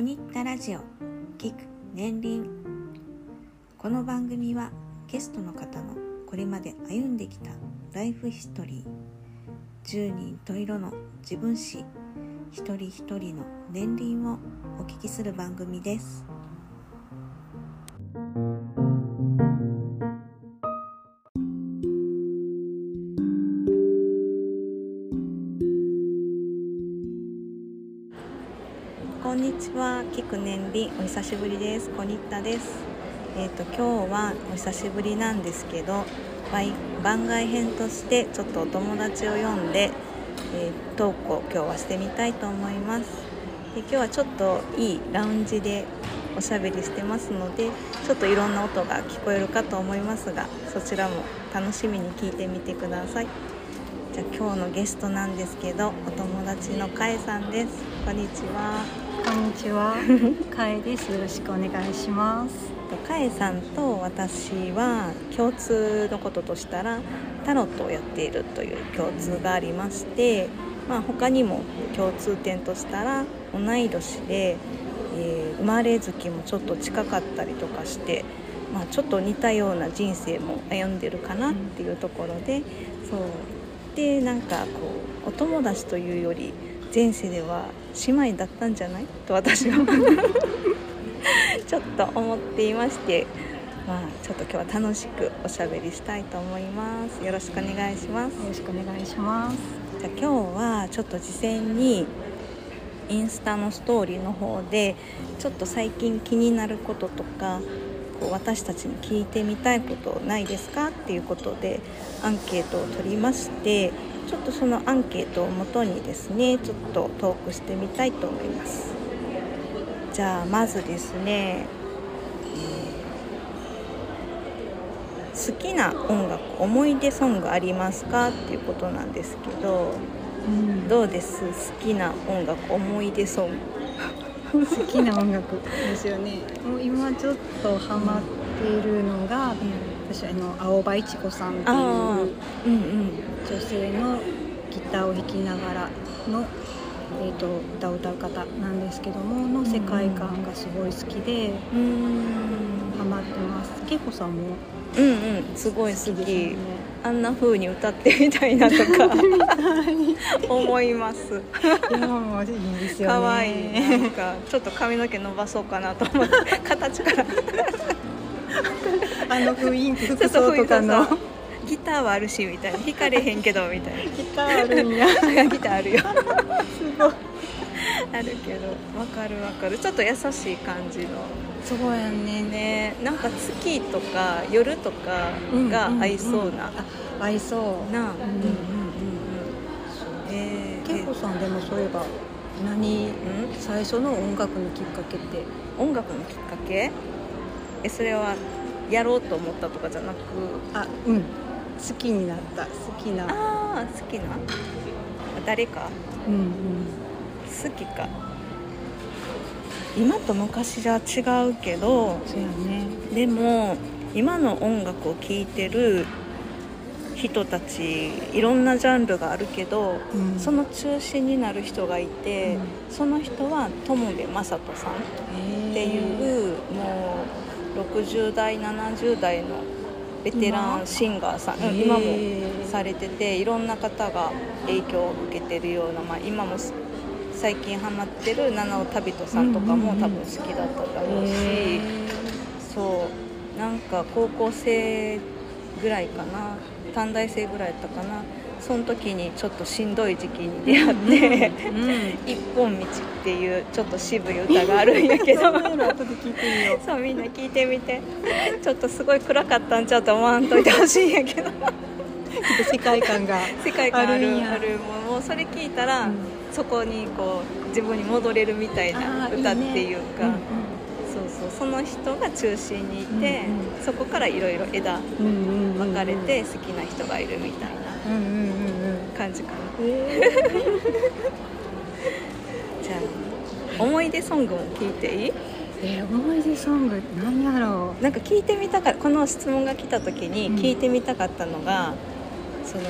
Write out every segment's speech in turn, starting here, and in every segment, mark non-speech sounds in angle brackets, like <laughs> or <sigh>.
コニッタラジオ聞く年輪。この番組はゲストの方のこれまで歩んできたライフヒストリー。10人と色の自分史。一人一人の年輪をお聞きする番組です。ちは、キク年輪お久しぶりです。コニッタです。えっ、と今日はお久しぶりなんですけど、番外編としてちょっとお友達を呼んで、えートークを今日はしてみたいと思います。で今日はちょっといいラウンジでおしゃべりしてますので、ちょっといろんな音が聞こえるかと思いますが、そちらも楽しみに聞いてみてください。じゃ今日のゲストなんですけど、お友達のかえさんです。こんにちは。こんにちは、かえです。よろしくお願いします。かえさんと私は共通のこととしたらタロットをやっているという共通がありまして、まあ、他にも共通点としたら同い年で、えー生まれ月もちょっと近かったりとかして、まあ、ちょっと似たような人生も歩んでるかなっていうところで、そうでなんかこうお友達というより前世では姉妹だったんじゃない？と私は。<laughs> ちょっと思っていまして、まあ、ちょっと今日は楽しくおしゃべりしたいと思います。よろしくお願いします。よろしくお願いします。じゃあ今日はちょっと事前にインスタのストーリーの方でちょっと最近気になることとかこう私たちに聞いてみたいことないですかっていうことでアンケートを取りましてちょっとそのアンケートをもとにですねちょっとトークしてみたいと思います。じゃあまずですね、えー好きな音楽思い出ソングありますかっていうことなんですけどうん、どうです？好きな音楽思い出ソング好きな音楽ですよね。もう今ちょっとハマっているのが、私あの青葉一子さんっていううんうん女性のギターを弾きながらの。えー、と歌を歌う方なんですけどもの世界観がすごい好きでうーんハマってます。けいこさんもうんうんすごい好きね。あんな風に歌ってみたいなとか <laughs> 思います。いやもういいですよね。可愛い。なんかちょっと髪の毛伸ばそうかなと思って <laughs> 形から。あの雰囲気服装とかの。ギターはあるしみたいな。弾かれへんけどみたいギターあるんや。なギターあるよ。<laughs> すごい。あるけど。わかるわかる。ちょっと優しい感じのそうやねね。なんか月とか夜とかが合いそうな、あ合いそう。なあ、うんうんうんうん。えーけいこさんでもそういえば何うん？最初の音楽のきっかけって？音楽のきっかけ？えそれはやろうと思ったとかじゃなく？あうん。好きになった。好きな。ああ好きな？誰か？うんうん。好きか今と昔じゃ違うけどそうやね。でも今の音楽を聴いてる人たちいろんなジャンルがあるけど、うん。その中心になる人がいて、その人は友部正人さんっていうもう60代70代のベテラン今シンガーさん、う今もされてていろんな方が影響を受けてるような、まあ、今もす最近ハマってる七尾旅人さんとかもうんうんうん。多分好きだっただろうし、へそうなんか高校生ぐらいかな短大生ぐらいやったかなその時にちょっとしんどい時期に出会って。ーうん <laughs> 一本道っていうちょっと渋い歌があるんやけど。そう <laughs> みんな聞いてみて。ちょっとすごい暗かったんちゃうと思わんといてほしいんやけど。<laughs> 世界観が世界観あるあるもうそれ聞いたら、うんそこにこう自分に戻れるみたいな歌っていうかねそうそうその人が中心にいて、うんそこからいろいろ枝うんうんうんうん。うん分かれて好きな人がいるみたいなうんうんうんうん。感じかな、え <laughs> じゃあ思い出ソングも聞いていい？ーえー思い出ソング何やろなんか聞いてみたかこの質問が来た時にうん。聞いてみたかったのが、その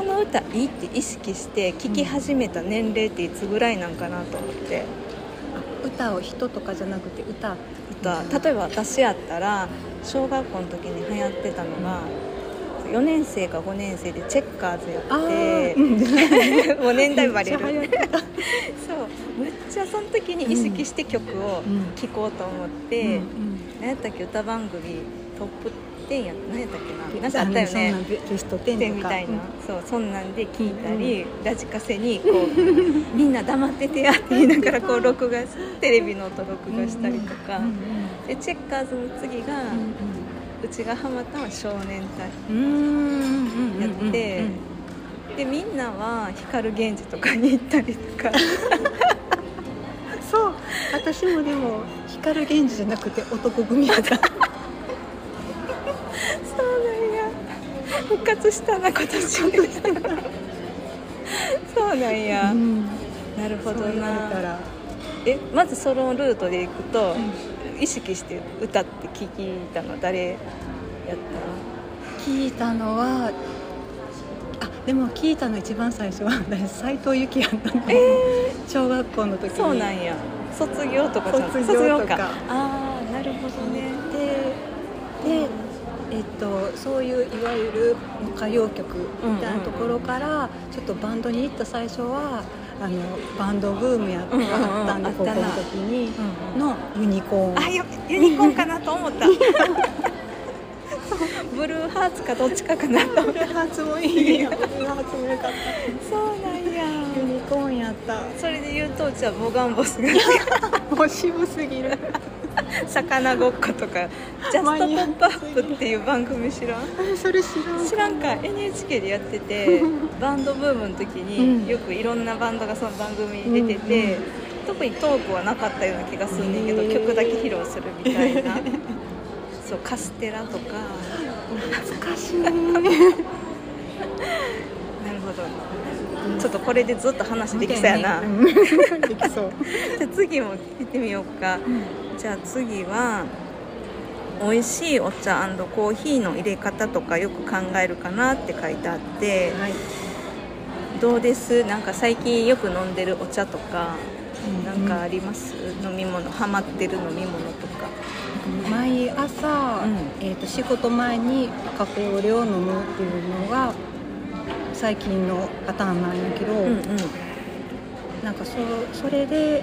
この歌いいって意識して聴き始めた年齢っていつぐらいなんかなと思って、う歌を人とかじゃなくて歌。歌。例えば私やったら小学校の時に流行ってたのが4年生か5年生でチェッカーズやって <laughs> もう年代バレる。<laughs> そう。めっちゃその時に意識して曲を聴こうと思って、うんうん、何やったっけ歌番組トップ10や何やったっけな？なんかあったよね。ベスト10みたいな、うん、そうそんなんで聞いたり、うん、ラジカセにこう <laughs> みんな黙っててやって言いながらこう録画テレビの音録画したりとか、でチェッカーズの次が、うちがハマったのは少年隊やってでみんなは光源氏とかに行ったりとか。<laughs> そう。私もでも光源氏じゃなくて男組やった復活したな今年。そうなんや、うん、なるほどな。えまずそのルートでいくと、うん。意識して歌って聞いたの誰やった聞いたのはあでも聞いたの一番最初は斎藤由貴やったの、えー、小学校の時に。そうなんや。卒業とかじゃ卒業とか。ああなるほどね。ででえっと、そういういわゆる歌謡曲みたいなところから、ちょっとバンドに行った最初はあのバンドブームやったんで、高校の時にのユニコーン、あユユニコーンかなと思った。<laughs> ブルーハーツかどっちかかなと。ブルーハーツもいい <laughs> ブルーハーツもよかった。そうなんや。ユニコーンやった。それで言うとうちはボガンボスが。<laughs> もう渋すぎる <laughs> 魚ごっことか「ジャストポップアップっていう番組知らん？<laughs> それ知らん知らんか。NHK でやってて <laughs> バンドブームの時によくいろんなバンドがその番組に出てて、特にトークはなかったような気がするんだけど、曲だけ披露するみたいな。そうカステラとか。懐かしい。なるほどちょっとこれでずっと話できそうやな、ね、<laughs> できそう。じゃあ次も聞いてみようか、うん。じゃあ次は美味しいお茶コーヒーの入れ方とかよく考えるかなって書いてあって、はい、どうです？なんか最近よく飲んでるお茶とか何かあります、うん、飲み物ハマってる飲み物とか。毎朝、うん、えーと、仕事前にカフェオレを飲むっていうのが最近のパターンなんやけど、うんうん、なんかそそれで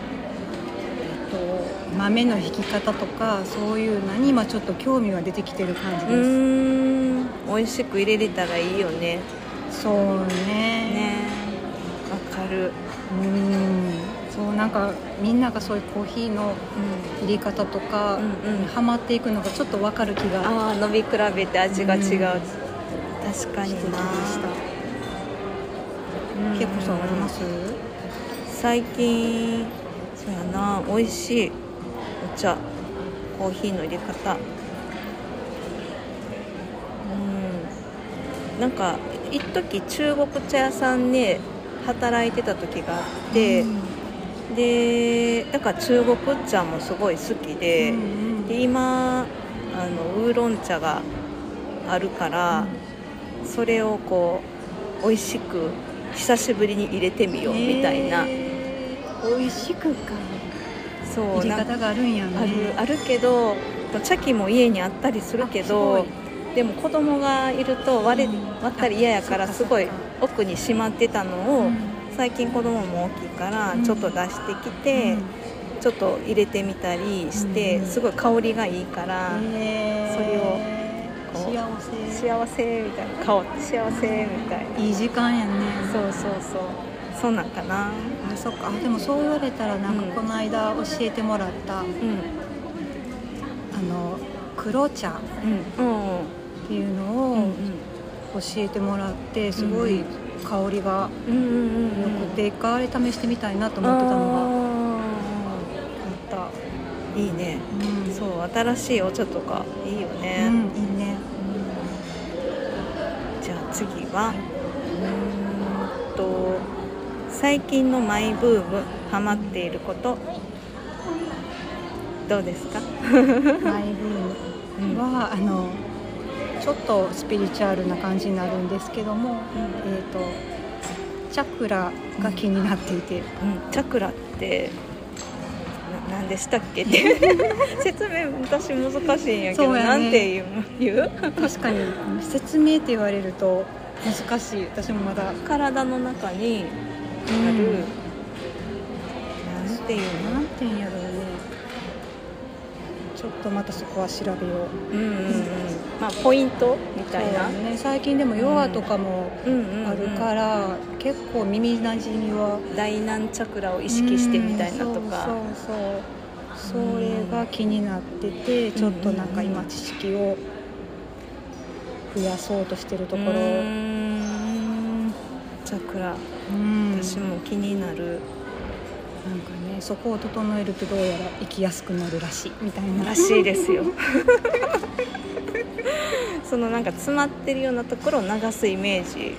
と豆の引き方とかそういうのに今ちょっと興味は出てきてる感じです。うん。美味しく入れれたらいいよね。そうね。ね。わかる。うん。そうなんかみんながそういうコーヒーの入れ方とかにハマっていくのがちょっとわかる気が、ああ飲み比べて味が違う、うん、確かにな結構そうあります？最近そうやな。美味しいお茶。コーヒーの入れ方。うん。なんか一時中国茶屋さんで働いてた時があって、うん、でだから中国茶もすごい好きでうんうん、で今あのウーロン茶があるから、うん、それをこう美味しく久しぶりに入れてみようみたいな。えー美味しくか。そう入れ方があるんやねあるあるけど茶器も家にあったりするけどでも子供がいると割れ割ったり嫌やからすごい奥にしまってたのを、最近子供も大きいからちょっと出してきて、ちょっと入れてみたりして、すごい香りがいいから、それを幸せ。幸せみたいな香って幸せみたいな。いい時間やね。そうそうそう。そうなんかな。あそっか。でもそう言われたらなんかこの間教えてもらった、うん、あの黒茶っていうのを教えてもらってすごい香りがよくて一回あれ試してみたいなと思ってたのが。あった。いいね、うん、そう新しいお茶とかいいよね、うん、いいね、次は、うんと最近のマイブームハマっていること。どうですか？<laughs> マイブームは、うん、あのちょっとスピリチュアルな感じになるんですけども、うん、えーと、チャクラが気になっていて、うん、チャクラってななんでしたっけ？っ <laughs> て説明私難しいんやけど、なんて言う？言う確かに。説明って言われると難しい。私もまだ。体の中にある、うん。なんていうの？なんていうんやろちょっとまたそこは調べよう。うんうんうん。まあポイントみたいな。ね、最近でもヨガとかもうんうんうんあるから、結構耳なじみは大難チャクラを意識してみたいなとか。うんそうそうそう。それが気になっててちょっとなんか今知識を増やそうとしてるところ。うーん。チャクラ。うん。私も気になる。なんかねそこを整えるとどうやら生きやすくなるらしいみたいならしいですよ。<laughs> そのなんか詰まってるようなところを流すイメージ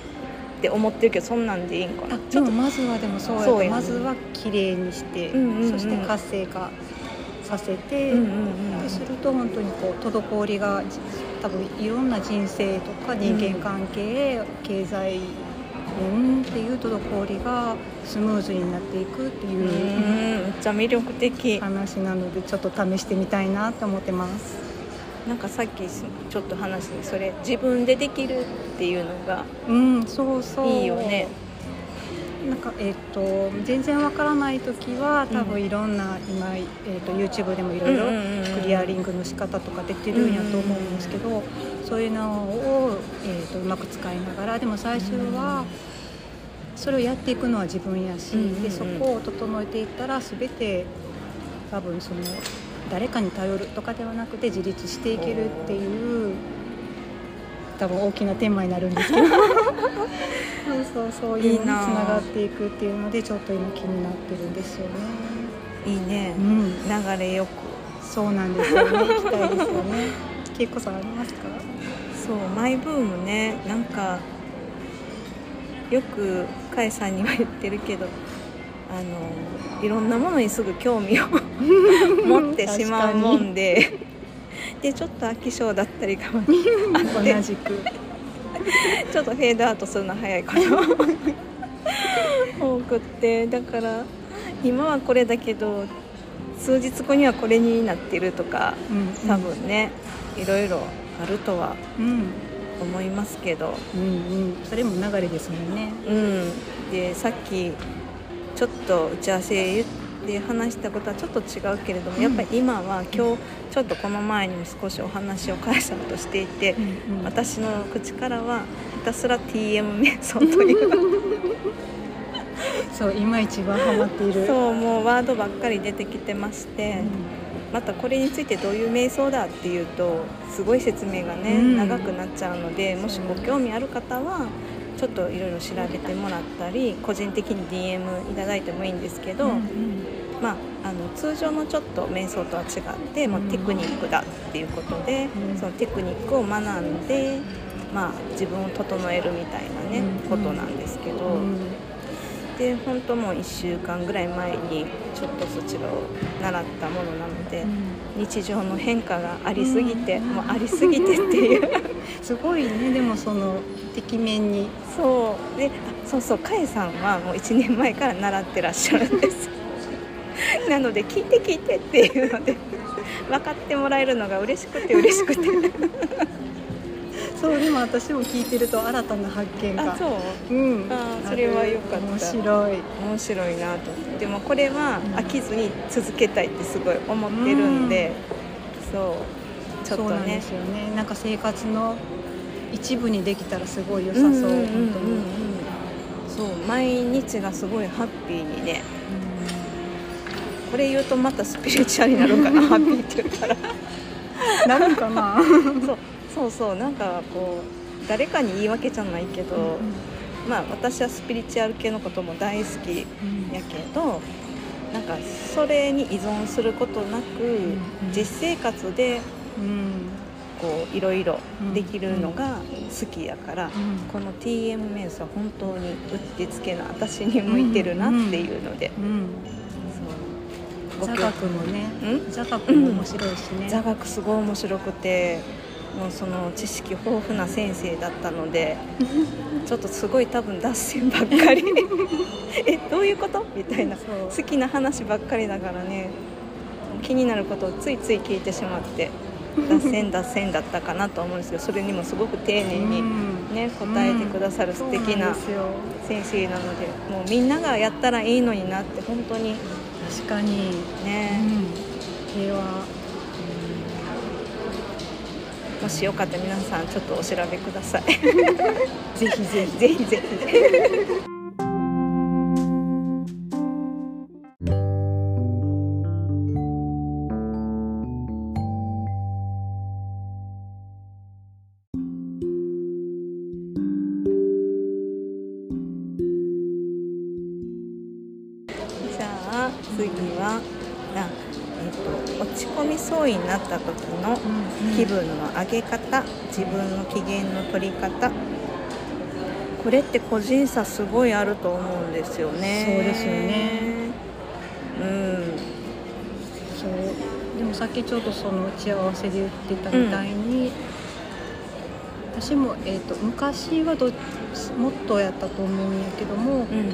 って思ってるけどそんなんでいいんかな。あでもまずはでもそうやまずは綺麗にして、うんうんうん。そして活性化させて、うんうんうんですると本当にこう滞りがじ多分いろんな人生とか人間関係、経済面っていう滞りがスムーズになっていくってういうーんめっちゃ魅力的。話なのでちょっと試してみたいなと思ってます。なんかさっきちょっと話してそれ自分でできるっていうのがうん、そうそう。いいよね。なんかえっ、と全然わからない時は多分いろんな、今、えー、と YouTube でもいろいろうんうんうんうん。クリアリングの仕方とか出てるんやと思うんですけど、そういうのを、えー、とうまく使いながらでも最初はそれをやっていくのは自分やし、うんうんうん。でそこを整えていったら全て多分その誰かに頼るとかではなくて自立していけるっていう多分大きなテーマになるんですけど。そうそうそう。<laughs> いうのにつなながっていくっていうのでちょっと今気になってるんですよね。いいね。うん、流れよく。そうなんですよね。行きたいですよね。けいこさんありますか？そうマイブームね。なんかよくかえさんには言ってるけどあのいろんなものにすぐ興味を <laughs> 持ってしまうもんででちょっと飽き性だったりがあって同じく。ちょっとフェードアウトするの早いかな。多くってだから今はこれだけど数日後にはこれになってるとかうん。多分ねいろいろあるとはうん思いますけど。うんうん。それも流れですもんね。うん。でさっきちょっと打ち合わせで話したことはちょっと違うけれども、うん。やっぱり今は今日ちょっとこの前にも少しお話を返したとしていて、うんうん。私の口からはひたすら TM 瞑想という。<laughs> そう今一番ハマっている。そうもうワードばっかり出てきてまして、またこれについてどういう瞑想だっていうとすごい説明がね、うん。長くなっちゃうのでもしご興味ある方はちょっといろいろ調べてもらったり個人的に DM いただいてもいいんですけど、うんうん。まあ、あの通常のちょっと瞑想とは違って、もうテクニックだっていうことで、うん。そのテクニックを学んで、まあ、自分を整えるみたいなね、うん。ことなんですけど、うんで本当もう1週間ぐらい前にちょっとそちらを習ったものなので、日常の変化がありすぎて、うん。もうありすぎてっていう。<laughs> すごいね。でもそのてきめんに。そう。であそうそうかえさんはもう1年前から習ってらっしゃるんです。<laughs> なので聞いて聞いてっていうので分かってもらえるのが嬉しくて嬉しくてそうでも私も聞いてると新たな発見が。あそう？うん。あそれはよかった。面白い。面白いなと。思ってでもこれは飽きずに続けたいってすごい思ってるんで、そう。ちょっとね。そうなんですよね。なんか生活の一部にできたらすごい良さそう、んんんん本当に、そう毎日がすごいハッピーにね。これ言うとまたスピリチュアルになるかな。<laughs> ハッピーって言ったら。なるかな。<laughs> そうそうそうなんかこう誰かに言い訳じゃないけど、まあ私はスピリチュアル系のことも大好きやけどなんかそれに依存することなく、ん実生活でうん。こういろいろできるのが好きやから、うん。この TM 瞑想は本当にうってつけな私に向いてるなっていうので、座学もね。ん？座学も面白いしね、座学すごい面白くてもうその知識豊富な先生だったので <laughs> ちょっとすごい多分脱線ばっかり。<laughs> えどういうこと？みたいな好きな話ばっかりだからね。気になることをついつい聞いてしまって脱線脱線だったかなと思うんですけどそれにもすごく丁寧にね、答えてくださる素敵な先生なのでもうみんながやったらいいのになって本当に。確かに。ね、うん、平和もしよかったら皆さんちょっとお調べください。<laughs> <laughs> ぜひぜひ。ぜひぜひ気分の上げ方自分の機嫌の取り方。これって個人差すごいあると思うんですよね。そうですよね。うん。そう。でもさっきちょっとその打ち合わせで言ってたみたいに、私も、えー、と昔はどもっとやったと思うんやけども、うん。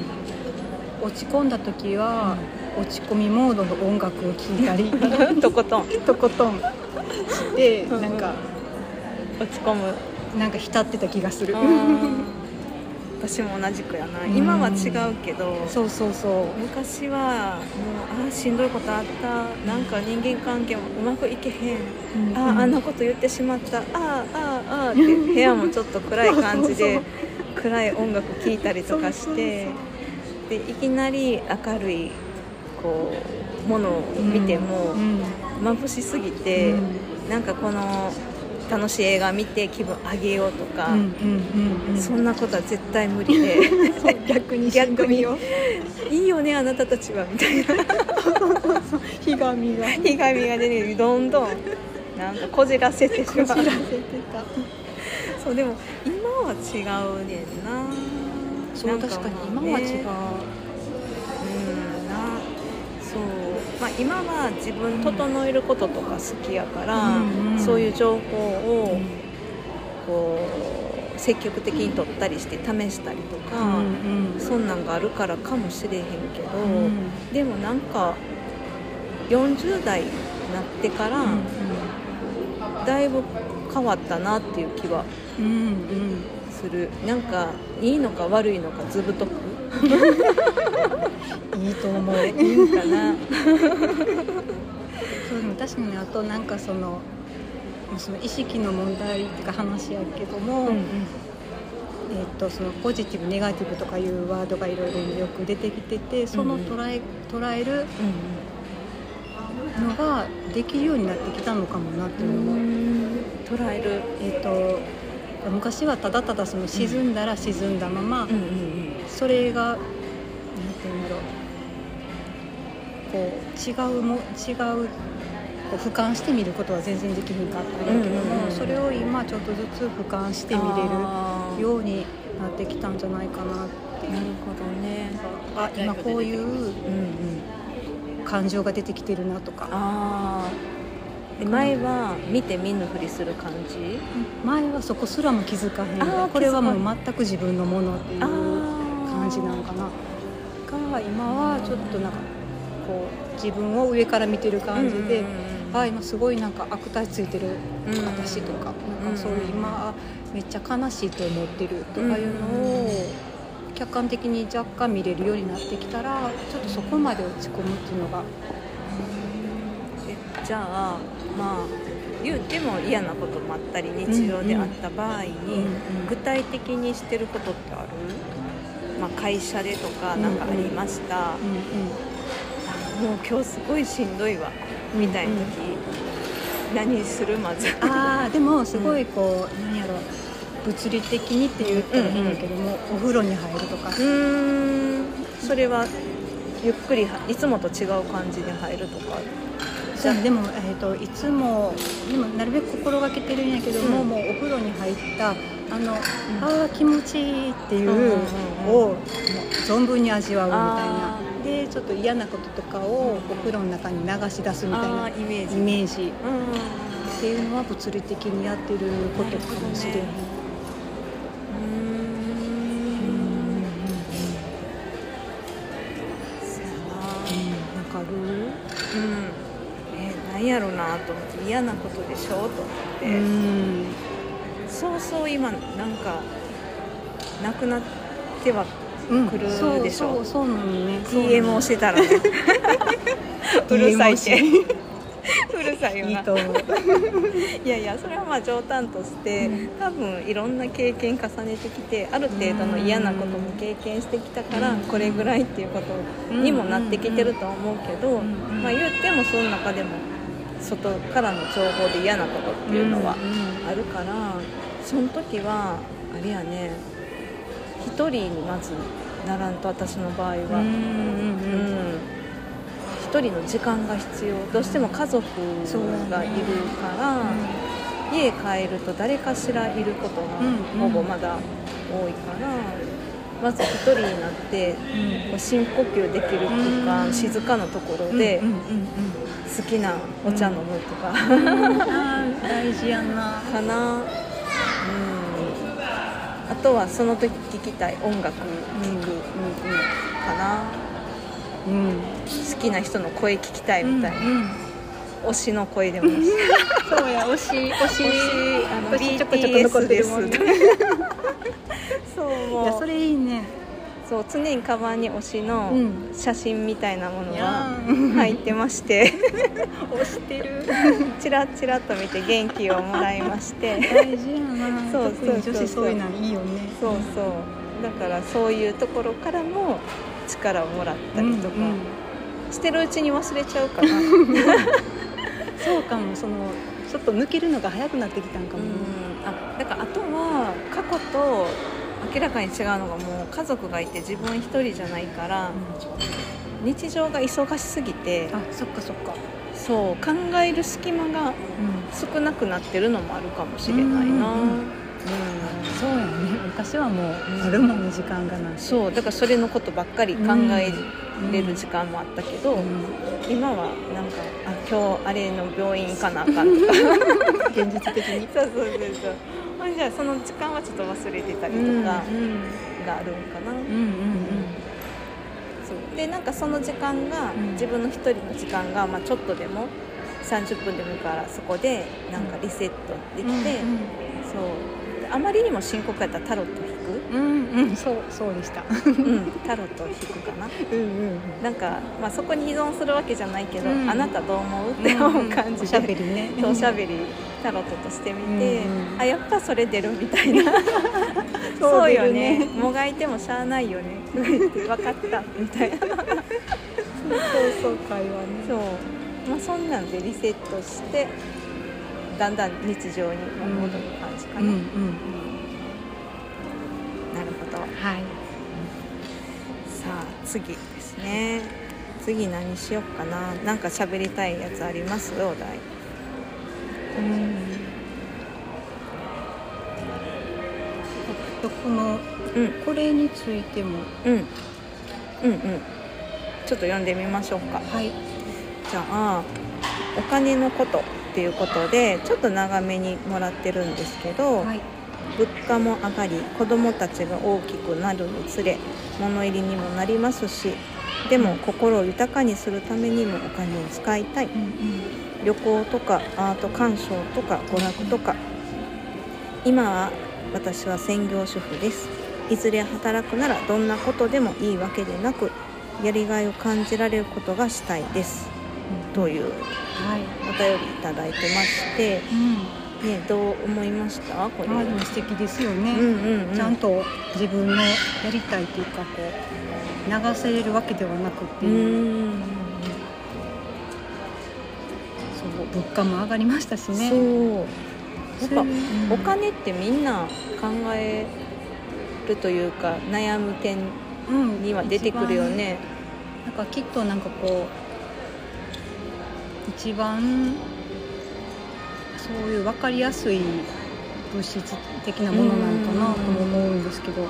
落ち込んだ時は、落ち込みモードの音楽を聴いたり <laughs> とことん。とことん。してうん。うんなんか落ち込む。なんか浸ってた気がする。<laughs> 私も同じくやな。うん。今は違うけどそうそうそう。昔はもうあーしんどいことあった。なんか人間関係もうまくいけへん。あーあんなこと言ってしまった。あーあーあーって部屋もちょっと暗い感じで <laughs> 暗い音楽聴いたりとかしてでいきなり明るいこうものを見てもうん。眩しすぎて、うん。なんかこの楽しい映画見て気分上げようとか、うんうんうんうん。そんなことは絶対無理で。<laughs> 逆に逆に。よいいよねあなたたちはみたいな。<laughs> ひがみが。ひがみが出てどんどんなんかこじらせてしまう。こじらせてた。そうでも今は違うねんな。そう確かに今は違うまあ今は自分整えることとか好きやから、うんうん。そういう情報をこう積極的に取ったりして試したりとか、うんうん。そんなんがあるからかもしれへんけど、うん。でもなんか40代になってから、だいぶ変わったなっていう気はうんうん。する。なんかいいのか悪いのかずぶとくいいと思う。いいんかな。そうでも確かにあとなんかそのその意識の問題っていうか話やけども、うんえっとそのポジティブネガティブとかいうワードがいろいろよく出てきててその捉え,、捉えるのができるようになってきたのかもなっていう。のも、捉える。えっと昔はただただその沈んだら沈んだまま、うんうんそれがなんて言うんだろう。こう違うも違うこう俯瞰してみることは全然できひんかったんだけども、うんうんうんそれを今ちょっとずつ俯瞰して見れるようになってきたんじゃないかなっていう。なるほどね。あ今こういううんうん。感情が出てきてるなとか前は見て見ぬふりする感じ？前はそこすらも気づかへんこれはもう全く自分のものっていうあ感じなんかな。が今はちょっとなんかこう自分を上から見てる感じで、あ今すごいなんか悪態ついてるうん私とか,、なんかそういううん今めっちゃ悲しいと思ってるとかいうのを客観的に若干見れるようになってきたらちょっとそこまで落ち込むっていうのが。えじゃあまあ言うても嫌なこともあったり日常であった場合に、うんうん具体的にしてることってある、まあ、会社でとかなんかありました、うんうん。もう今日すごいしんどいわみたいな時、何する？まず。ああ <laughs> でもすごいこう、何やろ物理的にって言ったら変やけども、お風呂に入るとか。うーん。それはゆっくりはいつもと違う感じで入るとかじゃあでも、えー、といつもでもなるべく心がけてるんやけども、うん。もうお風呂に入ったあの、ああ気持ちいいっていううんうんうんをもう存分に味わうみたいあなでちょっと嫌なこととかをお風呂の中に流し出すみたいあなーイメージ。イメージ。うんっていうのは物理的にやってることかもしれへん。うーんそうやなわかる？うん。えー、何やろうなと思って嫌なことでしょと思ってうんそうそう今なんかなくなってはうん来るそうでしょそうそうなのね DM をしてたらねうるさいってうるさいよいいなと思ういやいやそれはまあ冗談として、うん多分いろんな経験重ねてきてある程度の嫌なことも経験してきたから、うんこれぐらいっていうことにもなってきてると思うけど、んまあ、言ってもその中でも外からの情報で嫌なことっていうのはあるから、その時はあれやね一人にまずならんと私の場合は。うんうんうん一人の時間が必要。どうしても家族がいるから、家帰ると誰かしらいることがうんほぼまだ多いから、まず一人になってうん。こう深呼吸できる空間、うん。静かなところでうんうん好きなお茶飲むとか、うん。大事やな。かな、うん、あとはその時聴きたい音楽聴く。かな、うんうん。好きな人の声聞きたいみたいな、うんうん。推しの声でも <laughs> そうや推し推しあの推しちょこちょこ残ってるもんね。BTS ですそうう。やそれいいねそう常にカバンに推しのうん。写真みたいなものいが入ってまして。<laughs> 推してる。<laughs> チラチラと見て元気をもらいまして。大事やな。<laughs> そうそうそう女子そういうのいいよね。そうそう。だからそういうところからも力をもらったりとか、うんうん。してるうちに忘れちゃうかな。そうかもそのちょっと抜けるのが早くなってきたんかも。ねあだからあとは過去と明らかに違うのがもう家族がいて自分一人じゃないから日常が忙しすぎてあそっかそっか。そう考える隙間が少なくなってるのもあるかもしれないな、うんうんうんうん。そうやね。昔はもうあるもんね時間がない。そうだからそれのことばっかり考えれる時間もあったけど、今はなんかあ今日あれの病院行かなあかんとか。<laughs> 現実的に。そうそうそうそうほんじゃあその時間はちょっと忘れてたりとかがあるんかな、うんうんうん。そう。でなんかその時間が、うん。自分の一人の時間が、まあ、ちょっとでも30分でもいいからそこでなんかリセットできて、そう。であまりにも深刻やったらタロットうんうんうんそうそうでした。うん、タロット引くかな。うんうんなんか、まあ、そこに依存するわけじゃないけど、うん。あなたどう思う？って思う感じで、おしゃべりね。そうおしゃべりタロットとしてみて、うんうんあやっぱそれ出るみたいな。<laughs> そうそうよね。ねもがいてもしゃあないよね。分かった。みたいな。そうそう会話ね。そう、まあ、そんなんでリセットしてだんだん日常に戻る感じかな、うんうんなるほど。はい。さあ次ですね。次何しよっかな。なんか喋りたいやつあります？お題。うん。このうん。これについても。うん。うんうん。ちょっと読んでみましょうか。はい。じゃあお金のことっていうことでちょっと長めにもらってるんですけど、はい物価も上がり子どもたちが大きくなるにつれ物入りにもなりますしでも心を豊かにするためにもお金を使いたい。うん旅行とかアート鑑賞とか娯楽とか。今は私は専業主婦です。いずれ働くならどんなことでもいいわけでなくやりがいを感じられることがしたいです。というはい。お便りいただいてまして、うんね、どう思いました？これ、あでも素敵ですよね、うんうんうん、ちゃんと自分のやりたいというかこう流せれるわけではなくってう。そう物価も上がりましたしね。そう。やっぱうん。お金ってみんな考えるというか悩む点うんには出てくるよね。なんかきっとなんかこう一番そういう分かりやすい物質的なものなのかなとも思うんですけど。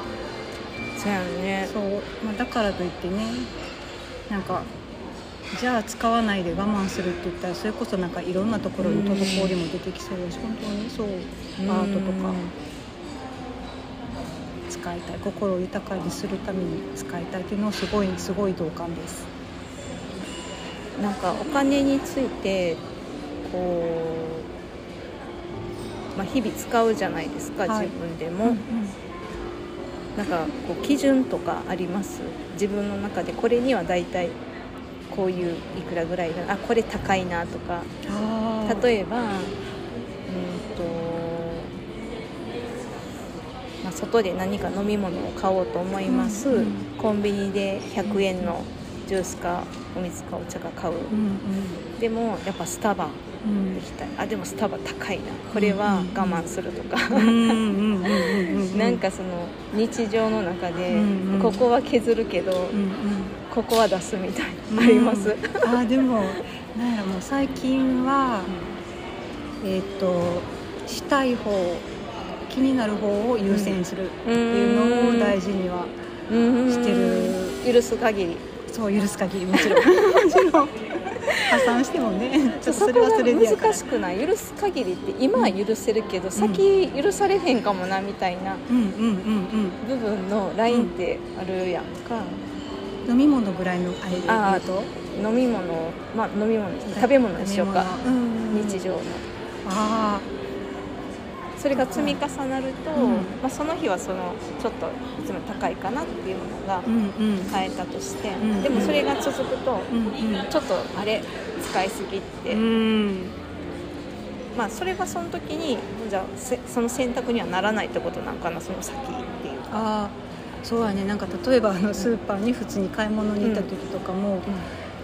そうやね。そう、まあ、だからといってねなんかじゃあ使わないで我慢するって言ったらそれこそなんかいろんなところに滞りも出てきそうだし本当にそう。アートとか。使いたい。心を豊かにするために使いたいっていうのはすごいすごい同感です。なんかお金についてこう、まあ、日々使うじゃないですか、はい。自分でも、うんうん。なんかこう基準とかあります？自分の中でこれには大体こういういくらぐらいだあこれ高いなとか。例えばうんと、まあ、外で何か飲み物を買おうと思います、うんうん。コンビニで100円のジュースかお水かお茶か買う、うんでもやっぱスタバうんうん行きたい。あでもスタバ高いな。これは我慢するとか、うんうんうんうんうんなんかその日常の中で、うんうん。ここは削るけど、うんうん。ここは出すみたいな、あります、うん。あーでもなんやろもう最近はえっ、としたい方気になる方を優先するっていうのを大事にはうん。してる。許す限り。そう許す限り。もちろん。<laughs> もちろん破産してもね <laughs> ちょっとそれはそれ難しくない。許す限りって今は許せるけど、先許されへんかもなみたいな。うんうんうん部分のラインってあるやんか、うん飲み物ぐらいのあれと？飲み物まあ飲み物食べ物にしようか。日常の。あそれが積み重なると、うん。まあ、その日はそのちょっといつも高いかなっていうものがあうんうん。買えたとして、んでもそれが続くと、うんちょっとあれ使いすぎって、うん。うんまあそれはその時にじゃあせその選択にはならないってことなんかなその先っていうか。そうやね。なんか例えばあのスーパーに普通に買い物に行った時とかも、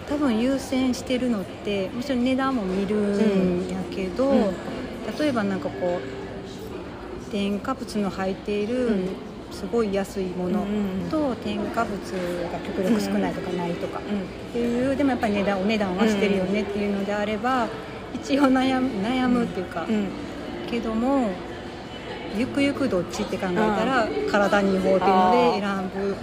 多分優先してるのってもちろん値段も見るんやけど、うん。例えばなんかこう添加物の入っているうん。すごい安いものうんと添加物が極力少ないとかないとか。うんっていうでもやっぱり値段お値段はしてるよねっていうのであれば一応悩む悩むっていうか、うん。けどもゆくゆくどっちって考えたら体にいい方っていうので選ぶ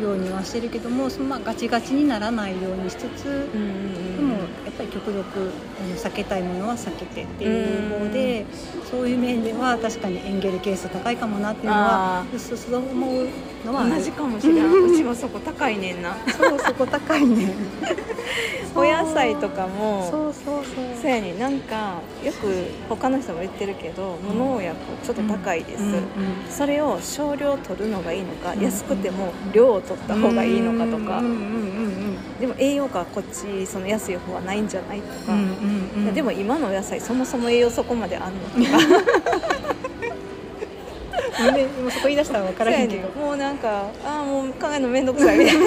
ようにはしてるけどもそのまあガチガチにならないようにしつつうんうんでもやっぱり極力あの避けたいものは避けてっていう方でそういう面では確かにエンゲル係数高いかもなっていうのはあうすうす思うのは同じかもしれんうちもそこ高いねんな。そうそこ高いね <laughs> お野菜とかもそうそうそう。そうやになんかよく他の人も言ってるけど無農薬ちょっと高いです、うんうんそれを少量取るのがいいのか、うん安くても量を取った方がいいのかとか、うんうんうんでも栄養価はこっちその安い方はないんじゃないとか、うんうんうん。でも今のお野菜そもそも栄養そこまであんのとか <laughs> もうそこ言い出したら分からへんけど。ねん。もうなんかああもう考えるの面倒くさい。みたいな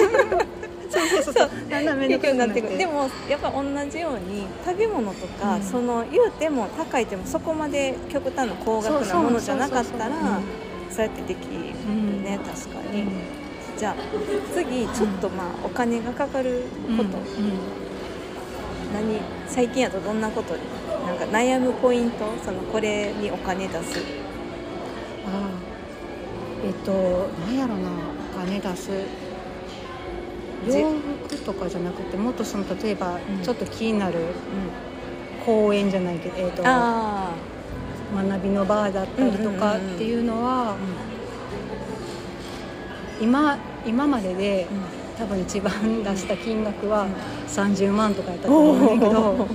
そうそう。そう。そうだんだん面倒くさくなって。てくる。でもやっぱ同じように食べ物とか、うん。その言うても高いてもそこまで極端な高額なものじゃなかったらそうやってできるうんね確かに、じゃあ次ちょっとまあお金がかかること、何最近やとどんなことになんか悩むポイント？そのこれにお金出すああえっと何やろなお金出す。じ洋服とかじゃなくてもっとその例えばうん。ちょっと気になるうん。公園じゃないけど、えっとあ学びの場だったりとかっていうのはあ、今今までで多分一番出した金額は30万とかやったと思うんだけど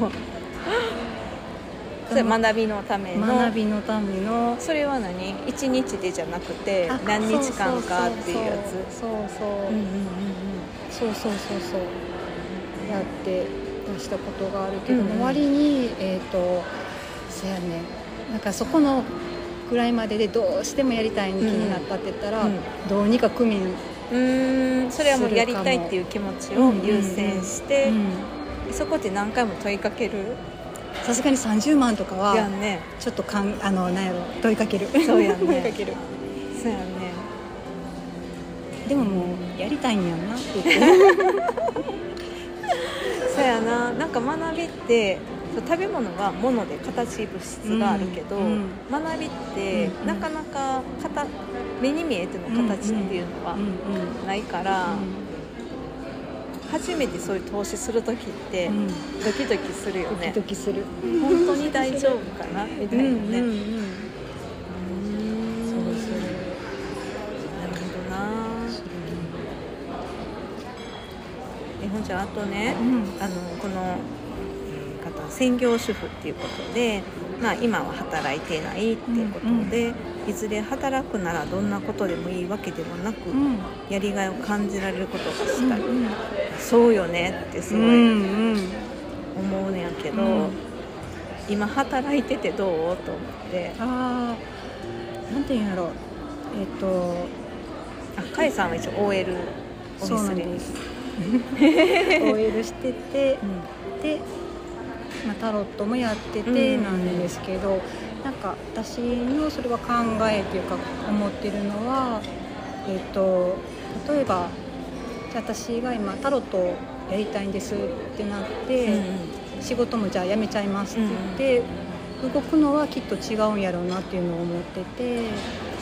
それ学びのための。学びのための。それは何？一日でじゃなくてあ何日間かっていうやつ？そうそううんうんうん。そうそうそうそう。やって出したことがあるけども、うんうん。割にえっ、とそやね。なんかそこのぐらいまででどうしてもやりたいに気になったって言ったら、うんどうにか区民うーん。それはもうやりたいっていう気持ちを優先してうん。そこで何回も問いかけるさすがに30万とかはやんね。ちょっとかんあのなんやろ問いかける。そうやんね。<laughs> かける。そうやんね。でももうやりたいんやんな。って言ってそうやな。なんか学びって食べ物は物で形物質があるけど、うんうん。学びってうんなかなか形目に見えての形っていうのはうんうんないから、初めてそういう投資する時ってうん。ドキドキするよドキね、ドキする。本当に大丈夫かな？みたいなね、うんうんうん。じゃああとね、うん。あのこの方専業主婦っていうことで、まあ、今は働いてないっていうことで、いずれ働くならどんなことでもいいわけでもなく、うん。やりがいを感じられることがしたい、うんそうよねってすごいうんうん。思うねやけど、うん。今働いててどう？と思って。ああなんていうんやろえっ、と。あかいさんは一応 OL お店で OL しててで、まあ、タロットもやっててうんなんですけど、なんか私のそれは考えっていうか思ってるのはえっ、と例えば私が今タロットをやりたいんですってなって、うん仕事もじゃあ辞めちゃいますって言って、動くのはきっと違うんやろうなっていうのを思ってて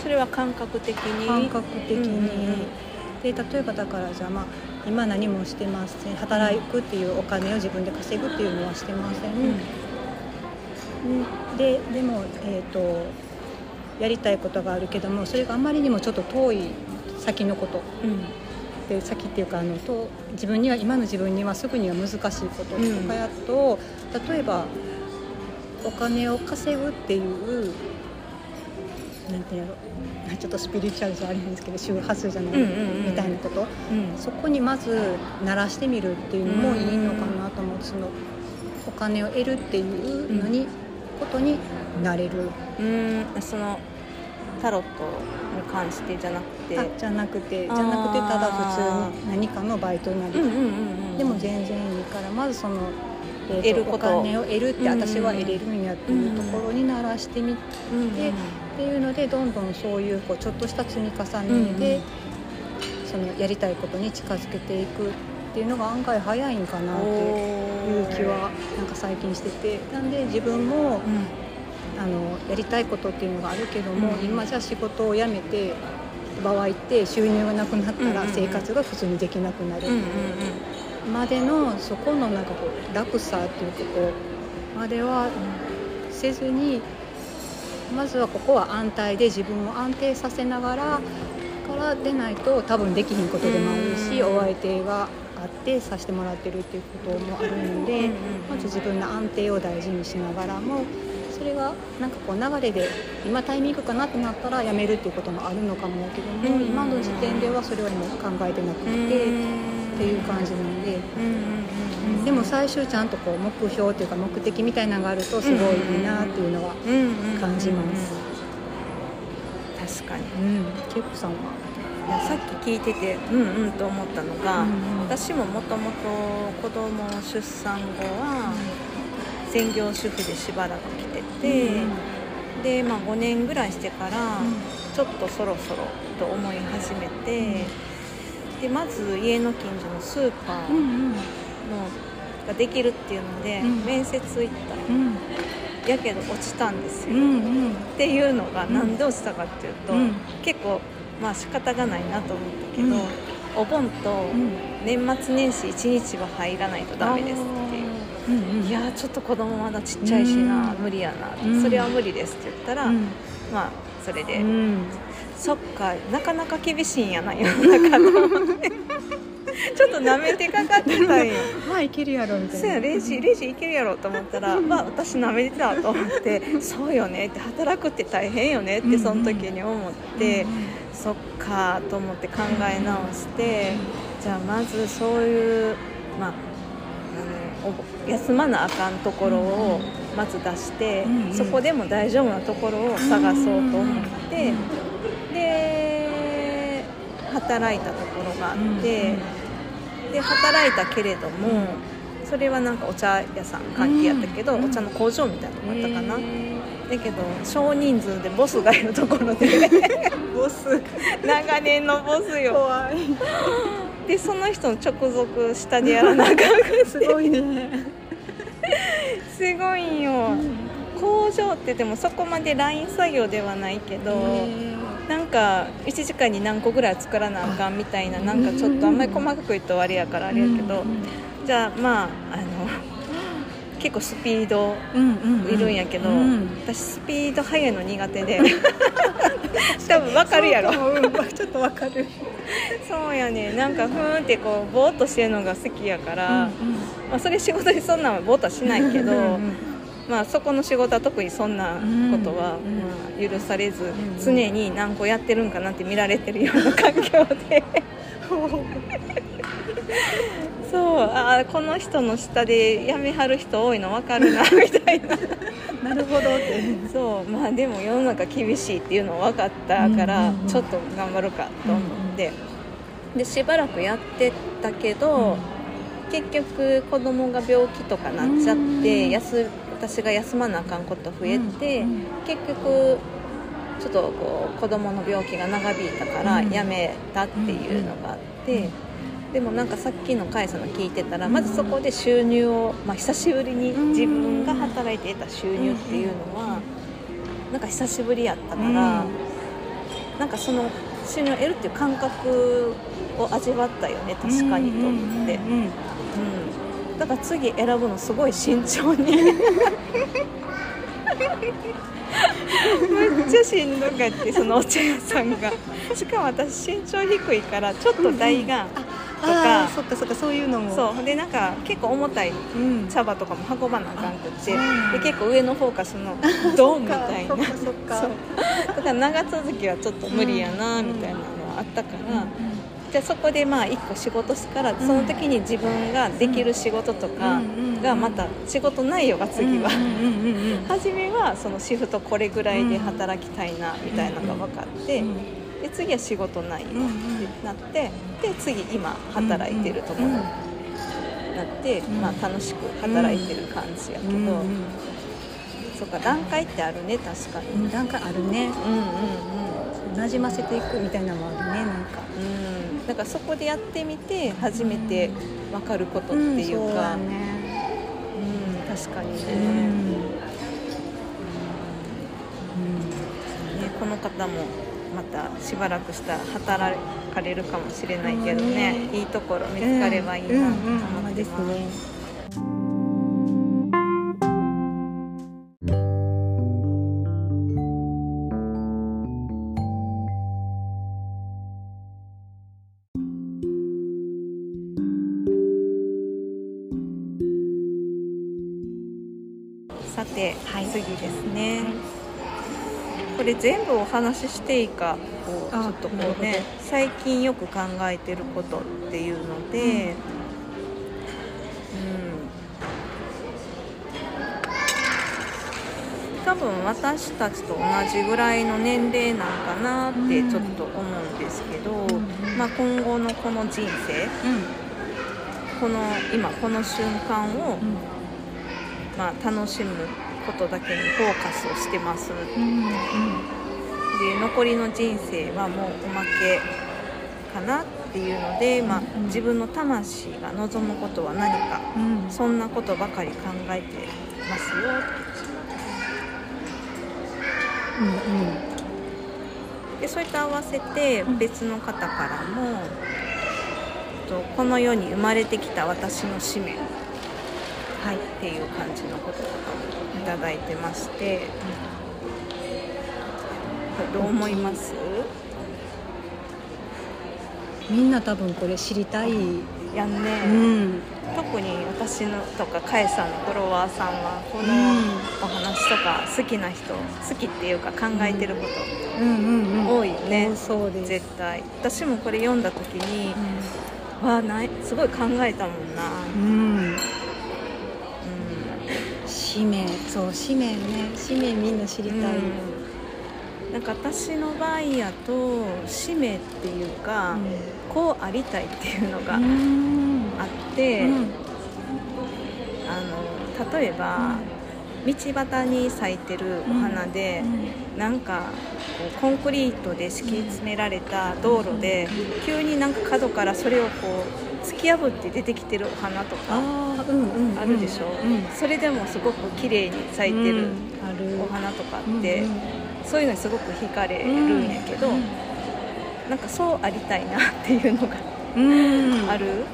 それは感覚的に？感覚的に、うんうんうん。で例えばだからじゃあまあ今何もしてません。働くっていうお金を自分で稼ぐっていうのはしてません、うん。うんででも、えー、とやりたいことがあるけどもそれがあまりにもちょっと遠い先のこと。うん。で先っていうかあのと自分には今の自分にはすぐには難しいこと。とかやと、例えばお金を稼ぐっていうなんていうのちょっとスピリチュアルじゃあれなんですけど周波数じゃない、みたいなこと。うん。そこにまず慣らしてみるっていうのもいいのかなと思ってそのお金を得るっていうのに、ことになれる、うん。そのタロットに関してじゃなくて。あじゃなくてじゃなくてただ普通に何かのバイトなり、でも全然いいからまずその、えー得ることお金を得るって私は得れるんやっていうところに慣らしてみて、っていうのでどんどんそういうこうちょっとした積み重ねで、そのやりたいことに近づけていくっていうのが案外早いんかなっていう気はなんか最近してて。なんで自分もあのやりたいことっていうのがあるけども、うん。今じゃあ仕事を辞めて場合って収入がなくなったら生活が普通にできなくなるまでのそこのなんかこう楽さっていうかこうまではせずにまずはここは安泰で自分を安定させながらからでないと多分できひんことでもあるしうんお相手があってさせてもらってるっていうこともあるんでまず自分の安定を大事にしながらもそれがなんかこう流れで今タイミングかなってなったらやめるっていうこともあるのかもけども、今の時点ではそれはもう考えてなくてっていう感じなんで。うんうんうんでも最終ちゃんとこう目標っていうか目的みたいなのがあるとすごいいいなっていうのはうんうん感じます。確かに。うん、ケイコさんは？いやさっき聞いててうんうんと思ったのが、うんうん。私ももともと子供出産後は専業主婦でしばらく来てて、で、まあ、5年ぐらいしてからちょっとそろそろと思い始めて、でまず家の近所のスーパーの、ができるっていうので、うん。面接行った。うん。やけど落ちたんですよ、っていうのがうんなんで落ちたかっていうと、うん。結構まあ仕方がないなと思ったけど、うん。お盆とうん。年末年始1日は入らないとダメですっていう。いやーちょっと子供まだちっちゃいしな、うん。無理やな、うん。それは無理ですって言ったら、うん。まあそれで、うんそっかなかなか厳しいんやな世の中と思って。<laughs> ちょっと舐めてかかってたんよまあいけるやろみたいな。そうやレジレジいけるやろと思ったら、<laughs> まあ、私舐めてたと思ってそうよねって働くって大変よねってその時に思って、そっかと思って考え直して、じゃあまずそういう、まあ、休まなあかんところをまず出して、うんうん。そこでも大丈夫なところを探そうと思って、で働いたところがあって、で働いたけれども、それはなんかお茶屋さん関係やったけど、うんお茶の工場みたいなとこあったかな。へだけど少人数でボスがいるところでー <laughs> ボス。長年のボスよ。怖い。でその人の直属下でやらなあかんくて。<laughs> すごいね。すごいん。よ工場ってでもそこまでライン作業ではないけどなんか1時間に何個ぐらい作らなあかんみたいななんかちょっとあんまり細かく言うとあれやからあれやけどじゃあまああの結構スピードいるんやけど、うん。私スピード速いの苦手で。<laughs> 多分わかるやろ。ちょっとわかる。そうやねなんかふーんってこうぼーっとしてるのが好きやから、うんまあ、それ仕事でそんなんはぼーっとはしないけど、うんうんまあ、そこの仕事は特にそんなことは、うんまあ、許されず、ん常に何個やってるんかなって見られてるような環境で。<laughs> そうあーこの人の下で辞めはる人多いの分かるなみたいな。なるほどって。そうまあでも世の中厳しいっていうの分かったから、ちょっと頑張るかと思って、でしばらくやってたけど、結局子供が病気とかなっちゃって、うん。休私が休まなあかんこと増えて、うんうん結局ちょっとこう子供の病気が長引いたからうん。辞めたっていうのがあって、でもなんかさっきの甲斐さんの聞いてたら、うんまずそこで収入を、まあ、久しぶりに自分が働いて得た収入っていうのは、なんか久しぶりやったから、なんかその収入を得るっていう感覚を味わったよね確かにと思って、うんだから次選ぶのすごい慎重に。めっちゃしんどかってそのお茶屋さんが。しかも私身長低いからちょっと台が、とか。あーそっかそっかそういうのも。そう。でなんか結構重たいうん。茶葉とかも運ばなあかんくってうなんだで結構上のフォーカスのドンみたいな。そっかそっかそう。だから長続きはちょっと無理やなみたいなのはあったから、じゃあそこでまあ一個仕事したらその時に自分ができる仕事とかがまた仕事内容が次は、初めはそのシフトこれぐらいで働きたいなみたいなのが分かって、うんで次は仕事内容ってなってで次今働いてるところになって、んまあ、楽しく働いてる感じやけど、そっか段階ってあるね確かに、うんなんかあるね。うんうんうん。馴染ませていくみたいなのもあるねなんか。うんだからそこでやってみて初めて分かることっていうそうか、だね。うん。確かにね,、うん。ねこの方もまたしばらくしたら働かれるかもしれないけどね、うん。いいところ見つかればいいなとうんうん思うん。ですって全部お話ししていいかこうちあょっとこうね最近よく考えてることっていうので、うん。多分私たちと同じぐらいの年齢なんかなってちょっと思うんですけど、ん。まあ、今後のこの人生この今この瞬間を、うん。まあ、楽しむことだけにフォーカスをしてます。うんで残りの人生はもうおまけかなっていうので、まあうん。自分の魂が望むことは何かうん。そんなことばかり考えてますよう。んうん。でそれと合わせて別の方からも、とこの世に生まれてきた私の使命はいっていう感じのこととかもいただいてまして、どう思います、みんな多分これ知りたい。やんね、うん。特に私のとかかえさんのフォロワーさんはこのうん。お話とか好きな人好きっていうか考えてるこうんうんうん。と多いよね、多そうです。絶対。私もこれ読んだ時にうわあないすごい考えたもんな、んうんうん、使命そう使命ね使命みんな知りたい、うん。なんか私の場合やと使命っていうか、こうありたいっていうのがうん。あって、うんあの例えば、道端に咲いてるお花で、なんかこうコンクリートで敷き詰められた道路で急になんか角からそれをこう突き破って出てきてるお花とかあるでしょ、うん。それでもすごく綺麗に咲いてるお花とかって、うんそういうのにすごく惹かれるんやけど、うんなんかそうありたいなっていうのがうん。ある、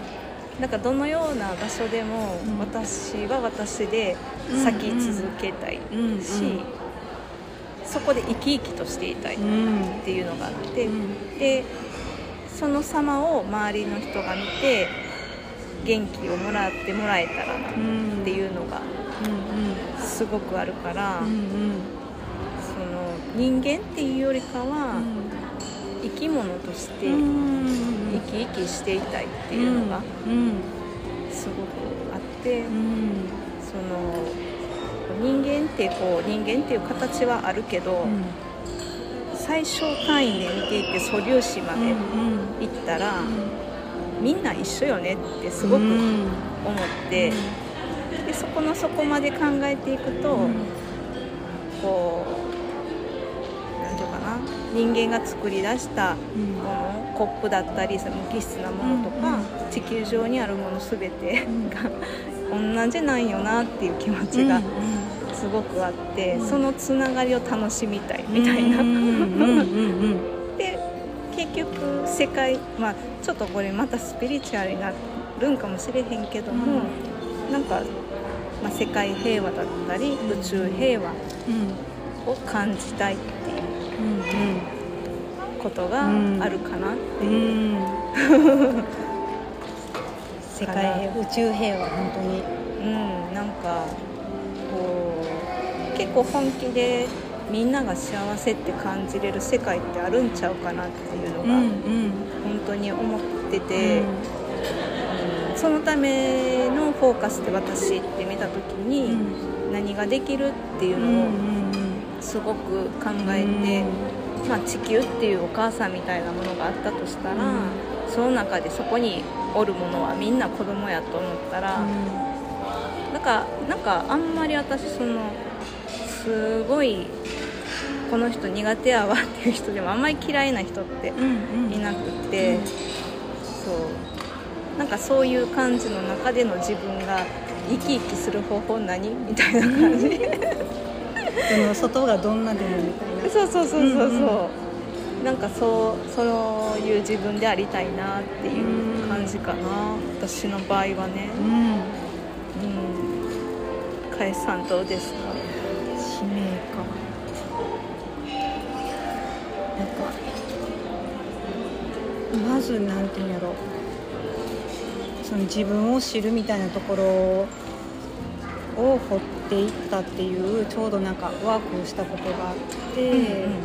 なんかどのような場所でもうん。私は私で咲き続けたいうんし、そこで生き生きとしていたいっうんていうのがあって、うん。でその様を周りの人が見て元気をもらってもらえたらなっていうのがすごくあるから、その人間っていうよりかは、生き物として生き生きしていたいっていうのがすごくあって、その人間ってこう人間っていう形はあるけど、最小単位で見ていって素粒子までいったら、みんな一緒よねってすごく思って、でそこの底まで考えていくと、こう何て言うかな人間が作り出したもの、コップだったり無機質なものとか、地球上にあるもの全てが <laughs> 同じなんよなっていう気持ちがすごくあって、そのつながりを楽しみたいみたいな。で結局世界まあちょっとこれまたスピリチュアルになるんかもしれへんけども、うん、なんか、まあ、世界平和だったり宇宙平和を感じたいっていうことがあるかなっていう。<laughs> 世界平和宇宙平和本当に。うんなんかこう結構本気でみんなが幸せって感じれる世界ってあるんちゃうかなっていうのが、本当に思ってて、うん、そのためのフォーカスで私って見た時に、何ができるっていうのをすごく考えて、まあ、地球っていうお母さんみたいなものがあったとしたら、その中でそこにおるものはみんな子供やと思ったら、なんかなんかあんまり私そのすごいこの人苦手やわっていう人でもあんまり嫌いな人っていなくて、うんうん、そう。なんかそういう感じの中での自分が生き生きする方法何みたいな感じ。その外がどんなでもみたいな。そうそうそうそうそう、うんうん、なんかそうそういう自分でありたいなっていう感じかな、私の場合はね。うん、うん、さんどうですか？まず何て言うんやろ。その自分を知るみたいなところを掘っていったっていうちょうどなんかワークをしたことがあって、うんうん、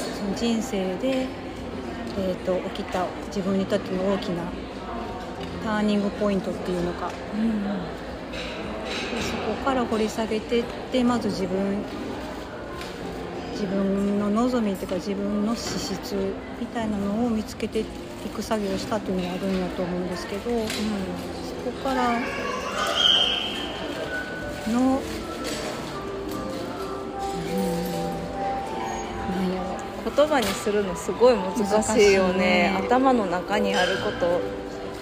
その人生で、えーと、起きた自分にとっての大きなターニングポイントっていうのか、うんうん、そこから掘り下げてってまず自分自分の望みっていうか自分の資質みたいなのを見つけていく作業をしたっていうのがあるんやと思うんですけど、うん、そこからの、言葉にするのすごい難しいよね、ね、頭の中にあること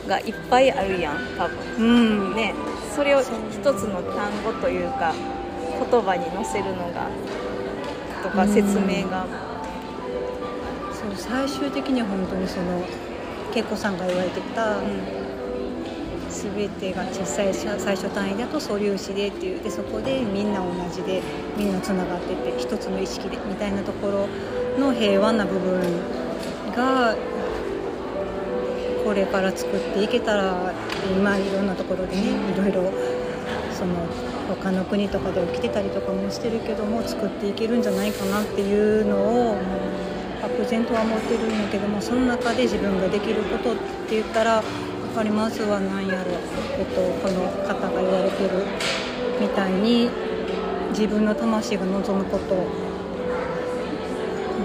がいっぱいあるやん多分、うん、ね。それを一つの単語というか言葉に乗せるのがとか説明が、そう最終的には本当にその恵子さんが言われてた、うん、全てが小さい最初単位だと素粒子でっていうでそこでみんな同じでみんなつながってて一つの意識でみたいなところの平和な部分がこれから作っていけたら今いろんなところでねいろいろその他の国とかで起きてたりとかもしてるけども作っていけるんじゃないかなっていうのを漠然とは思ってるんだけどもその中で自分ができることって言ったらやっぱりまずは何やろ、えっと、この方が言われてるみたいに自分の魂が望むこと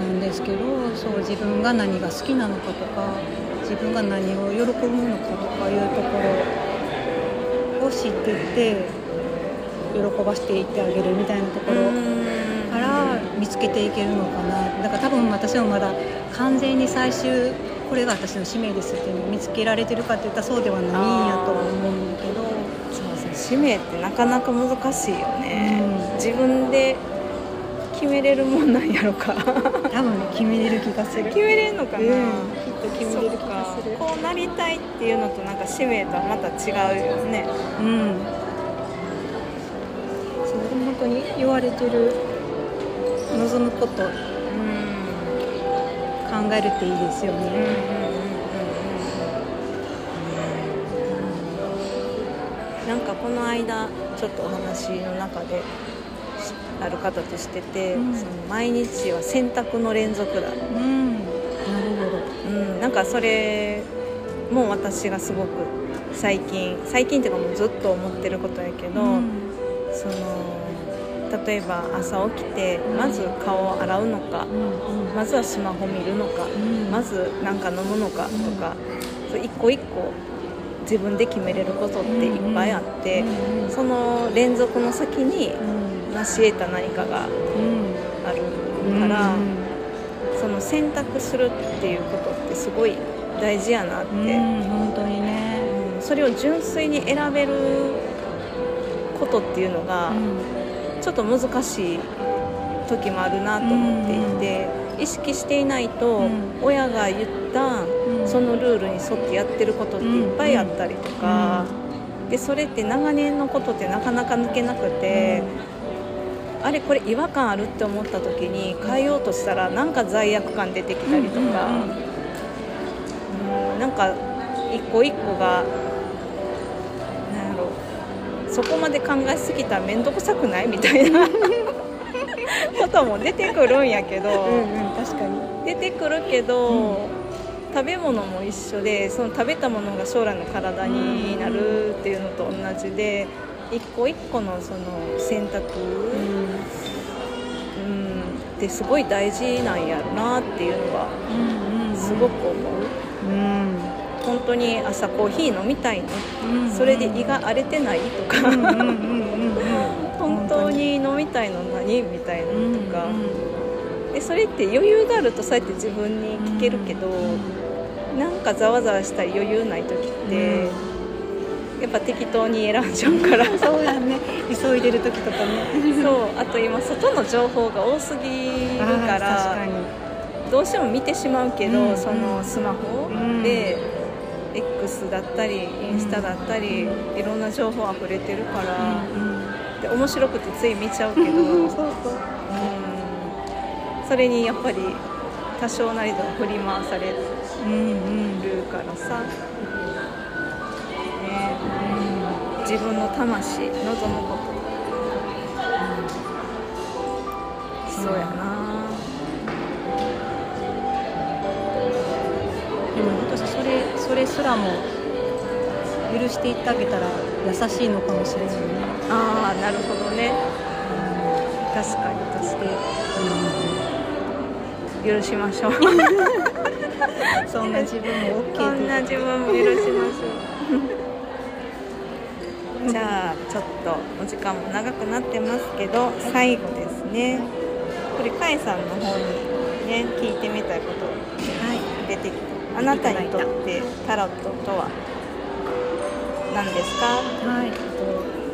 なんですけどそう自分が何が好きなのかとか自分が何を喜ぶのかとかいうところを知ってて喜ばせていってあげるみたいなところから見つけていけるのかな。だから多分私もまだ完全に最終これが私の使命ですっていうのを見つけられてるかっていったらそうではないんやと思うんだけど。そうそう使命ってなかなか難しいよね、うん、自分で決めれるもんなんやろか。多分決めれる気がする。決めれるのかな、うん、きっと決めれる気がする。こうなりたいっていうのとなんか使命とはまた違うよね。うん当に言われてる望むこと。考えるっていいですよね。なんかこの間ちょっとお話の中である方としてて、うん、その毎日は洗濯の連続だ、うん、なるほど、うん、なんかそれも私がすごく最近最近っていうかもうずっと思ってることやけど、うん、例えば朝起きてまず顔を洗うのか、まずはスマホ見るのか、まず何か飲むのかとか、うん、一個一個自分で決めれることっていっぱいあって、その連続の先に成し得た何かがあるから、その選択するっていうことってすごい大事やなって、本当にね、それを純粋に選べることっていうのが、ちょっと難しい時もあるなと思っていて、意識していないと、親が言ったそのルールに沿ってやってることっていっぱいあったりとか、でそれって長年のことってなかなか抜けなくて。あれこれ違和感あるって思った時に変えようとしたらなんか罪悪感出てきたりとか、うん、なんか一個一個がそこまで考えすぎたら面倒くさくない？みたいな。<laughs> ことも出てくるんやけど、うんうん、確かに。出てくるけど、うん、食べ物も一緒でその食べたものが将来の体になるっていうのと同じで。一個一個のその選択、うん、ってすごい大事なんやろなっていうのはすごく思う。うん本当に朝コーヒー飲みたいの、うん、それで胃が荒れてないとか。本当に飲みたいの何？みたいなとか、でそれって余裕があるとそうやって自分に聞けるけど、なんかざわざわしたり余裕ない時って、やっぱ適当に選んじゃうから。そうやね。急いでる時とかね。そう。あと今外の情報が多すぎるからどうしても見てしまうけど、うん、そのスマホで、うん、X だったりインスタだったり、うん、いろんな情報あふれてるから、で面白くてつい見ちゃうけどそうそう、うん、それにやっぱり多少なりとも振り回されるからさ。自分の魂望むこと、うん、そうやなすらも許していってあげたら優しいのかもしれないね。ああなるほどね、うん、確かに確かに、うん、許しましょう。<laughs> そんな自分も OK そんな自分も許しましょうじゃあちょっとお時間も長くなってますけど最後ですね。これかえさんの方にね聞いてみたいことあなたにとってタロットとは何ですか？はいと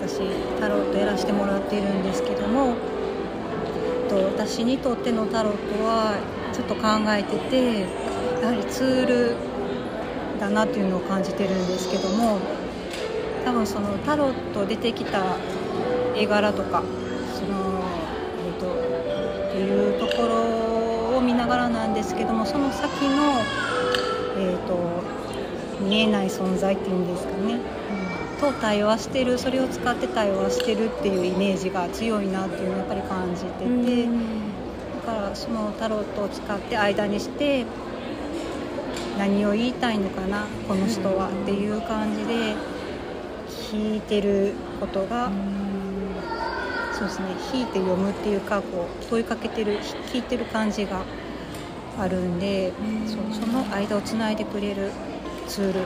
私タロットやらせてもらっているんですけどもと私にとってのタロットはちょっと考えててやはりツールだなっていうのを感じてるんですけども多分そのタロット出てきた絵柄とかその、えーと、っていうところを見ながらなんですけどもその先の、見えない存在っていうんですかね、うん、と対話してるそれを使って対話してるっていうイメージが強いなっていうのをやっぱり感じてて、だからそのタロットを使って間にして何を言いたいのかなこの人はっていう感じで。弾いてることがそうですね弾いて読むっていうかこう問いかけてる弾いてる感じがあるんでそその間をつないでくれるツール。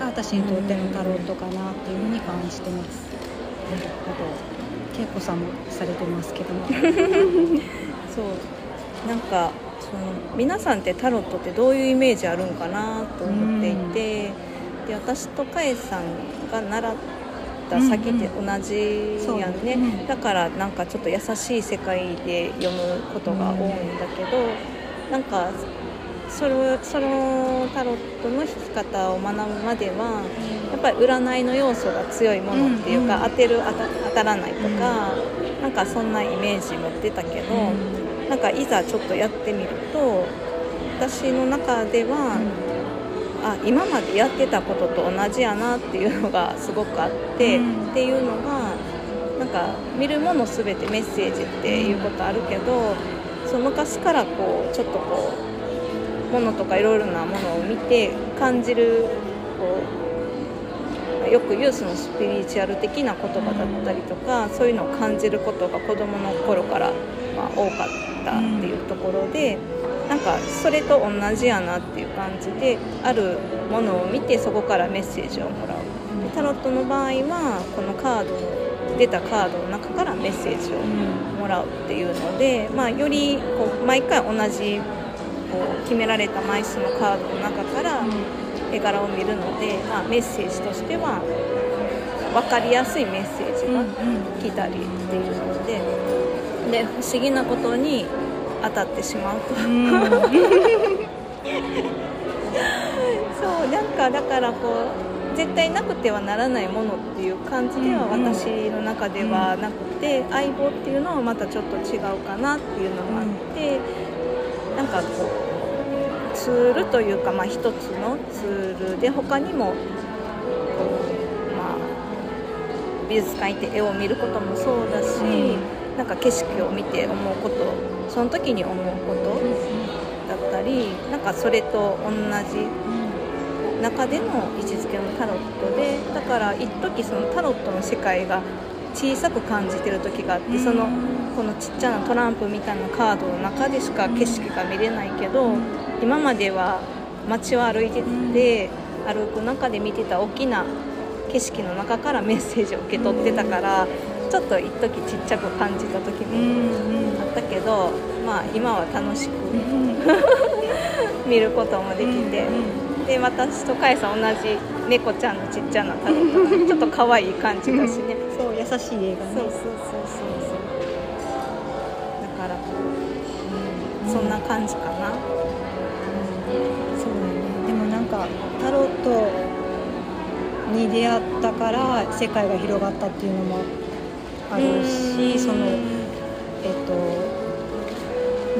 が私にとってのタロットかなっていうふうに感じてます。恵子さんもされてますけども。<laughs> そう。なんかその皆さんってタロットってどういうイメージあるんかなと思っていて、で私とかえさんが習った先って同じやんね、うんうん、だからなんかちょっと優しい世界で読むことが多いんだけど、うん、なんかそれそのタロットの弾き方を学ぶまではやっぱり占いの要素が強いものっていうか、うんうん、当てる当たらないとか、うん、なんかそんなイメージ持ってたけど、うん、なんかいざちょっとやってみると私の中では、あ今までやってたことと同じやなっていうのがすごくあって、うん、っていうのがなんか見るもの全てメッセージっていうことあるけどその昔からこうちょっとこうものとかいろいろなものを見て感じるこうよく言うそのスピリチュアル的な言葉だったりとかそういうのを感じることが子どもの頃からまあ多かったっていうところで。なんかそれと同じやなっていう感じであるものを見てそこからメッセージをもらうタロットの場合はこのカードの出たカードの中からメッセージをもらうっていうので、まあ、よりこう毎回同じこう決められた枚数のカードの中から絵柄を見るので、まあ、メッセージとしては分かりやすいメッセージが来たりっていうのでで不思議なことに当たってしまうと。<laughs> そうなんかだからこう絶対なくてはならないものっていう感じでは私の中ではなくて、相棒っていうのはまたちょっと違うかなっていうのがあって、うなんかこうツールというか、まあ、一つのツールで他にもまあ、美術館行って絵を見ることもそうだし、うん、なんか景色を見て思うことその時に思うことだったりなんかそれと同じ中での位置づけのタロットでだから一時そのタロットの世界が小さく感じてる時があってそのこのちっちゃなトランプみたいなカードの中でしか景色が見れないけど今までは街を歩いてて歩く中で見てた大きな景色の中からメッセージを受け取ってたからちょっと一時ちっちゃく感じた時もあったけど、まあ、今は楽しく <laughs> 見ることもできて、で私とかえさん同じ猫ちゃんのちっちゃなタロットちょっと可愛い感じだしね優しい絵がね。そうそうそうそうだからうん、そんな感じかな、うん、そうだね。でもなんかタロットに出会ったから世界が広がったっていうのもあるしそのえっ、と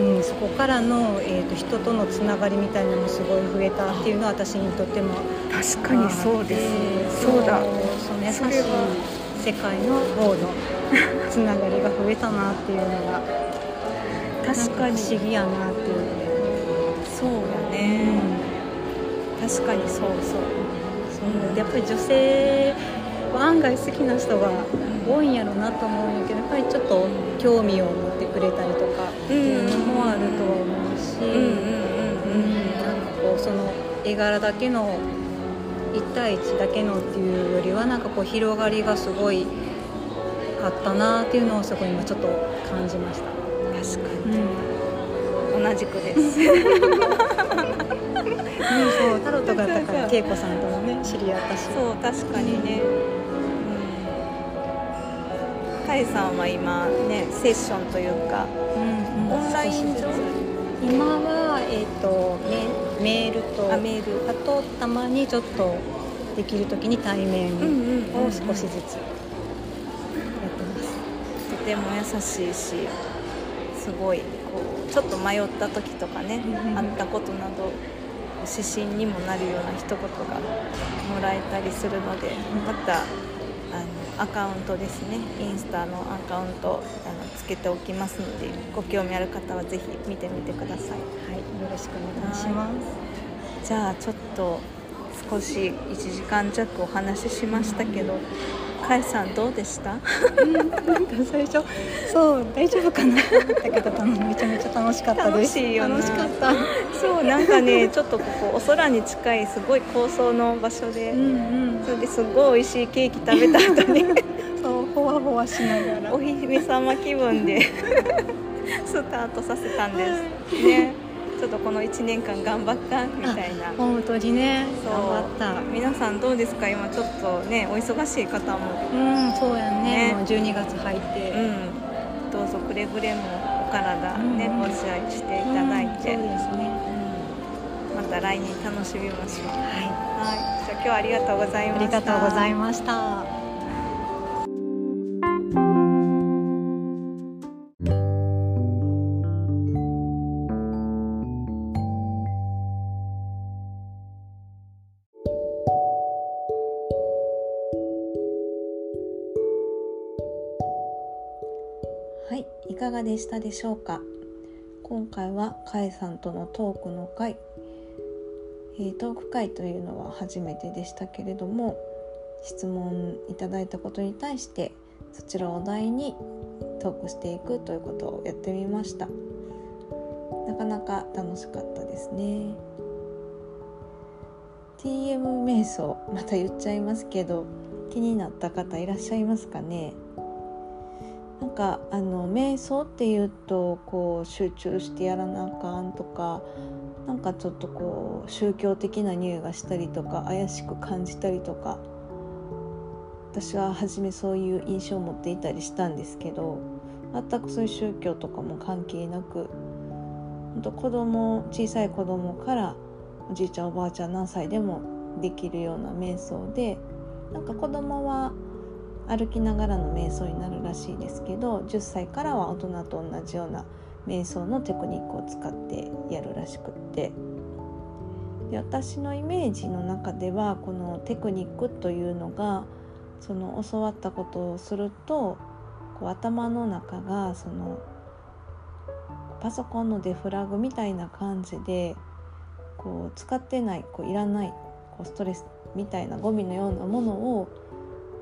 うん、そこからの、えーと、人とのつながりみたいなのもすごい増えたっていうのは私にとっても確かにそうです、そうだ。その優しい世界の方の <laughs> つながりが増えたなっていうのが。確かに。不思議やなっていう。そうやね、うん、確かにそうそう。そう。やっぱり女性案外好きな人が多いんやろうなと思うんやけどやっぱりちょっと興味を持ってくれたりとかっていうのもあるとは思うしなんかこうその絵柄だけの1対1だけのっていうよりはなんかこう広がりがすごいあったなっていうのをそこ今ちょっと感じました。確かに、うん、同じくです。うん、そうタロットがあったから恵子さんともね知り合ったし。そう確かにね、カイさんは今ねセッションというか、うんうん、オンライン上？今は、えーと、メールとあメール。あとたまにちょっとできる時に対面を少しずつやってます、とても優しいしすごいこうちょっと迷った時とかね、うんうん、あったことなど指針にもなるような一言がもらえたりするのでまたアカウントですね。インスタのアカウントあのつけておきますのでご興味ある方はぜひ見てみてください。はいよろしくお願いします。じゃあちょっと少し1時間弱お話ししましたけど、かえさんどうでした？なんか最初そう大丈夫かなと思ったけどめちゃめちゃ楽しかったです。楽しいよ楽しかった。そうなんかねちょっとここお空に近いすごい高層の場所で、うんうん、それですごい美味しいケーキ食べた後にわほわしながら。お姫様気分で <laughs> スタートさせたんです。ね。ちょっとこの1年間頑張ったみたいな。本当にね。頑張った。皆さんどうですか？今ちょっとねお忙しい方も。うんそうやね。ね。もう12月入って、うん、どうぞくれぐれもお体ね、うん、ご自愛していただいて、うん、そうですね、また来年楽しみましょう。はい、はい、じゃあ今日はありがとうございました。ありがとうございましたいかがでしたでしょうか？今回はかえさんとのトークの会、えー、トーク会というのは初めてでしたけれども質問いただいたことに対してそちらをお題にトークしていくということをやってみました。なかなか楽しかったですね。TM 瞑想また言っちゃいますけど気になった方いらっしゃいますかね？なんかあの瞑想っていうとこう集中してやらなあかんとかなんかちょっとこう宗教的な匂いがしたりとか怪しく感じたりとか私は初めそういう印象を持っていたりしたんですけど全くそういう宗教とかも関係なく本当子供小さい子供からおじいちゃんおばあちゃん何歳でもできるような瞑想でなんか子供は歩きながらの瞑想になるらしいですけど10歳からは大人と同じような瞑想のテクニックを使ってやるらしくって。で私のイメージの中ではこのテクニックというのがその教わったことをするとこう頭の中がそのパソコンのデフラグみたいな感じでこう使ってないこういらないこうストレスみたいなゴミのようなものを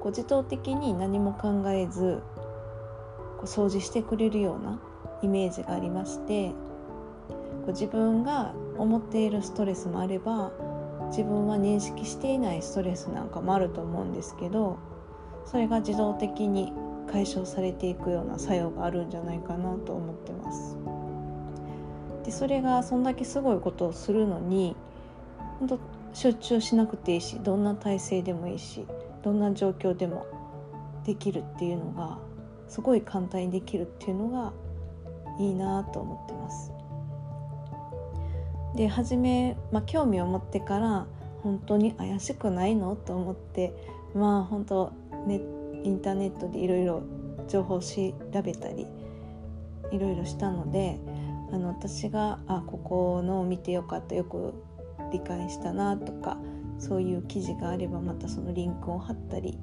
こう自動的に何も考えずこう掃除してくれるようなイメージがありましてこう自分が思っているストレスもあれば自分は認識していないストレスなんかもあると思うんですけどそれが自動的に解消されていくような作用があるんじゃないかなと思ってます。でそれがそんだけすごいことをするのに本当集中しなくていいしどんな体勢でもいいしどんな状況でもできるっていうのがすごい簡単にできるっていうのがいいなと思ってます。で初め、まあ、興味を持ってから本当に怪しくないの？と思ってまあ本当ネインターネットでいろいろ情報を調べたりいろいろしたのであの私があここのを見てよかったよく理解したなとかそういう記事があればまたそのリンクを貼ったり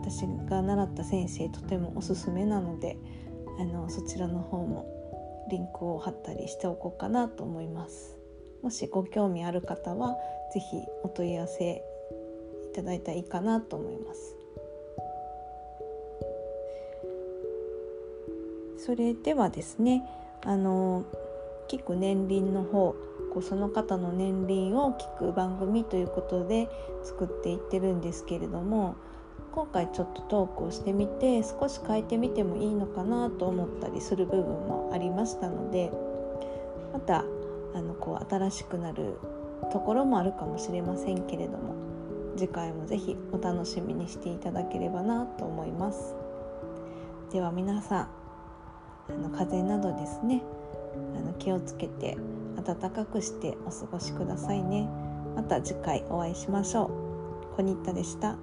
私が習った先生とてもおすすめなのであのそちらの方もリンクを貼ったりしておこうかなと思います。もしご興味ある方は是非お問い合わせいただいたらいいかなと思います。それではですねあの聞く年輪の方こうその方の年輪を聞く番組ということで作っていってるんですけれども今回ちょっとトークをしてみて少し変えてみてもいいのかなと思ったりする部分もありましたのでまたあのこう新しくなるところもあるかもしれませんけれども次回も是非お楽しみにしていただければなと思います。では皆さんあの風邪などですねあの気をつけて暖かくしてお過ごしくださいね。また次回お会いしましょう。コニッタでした。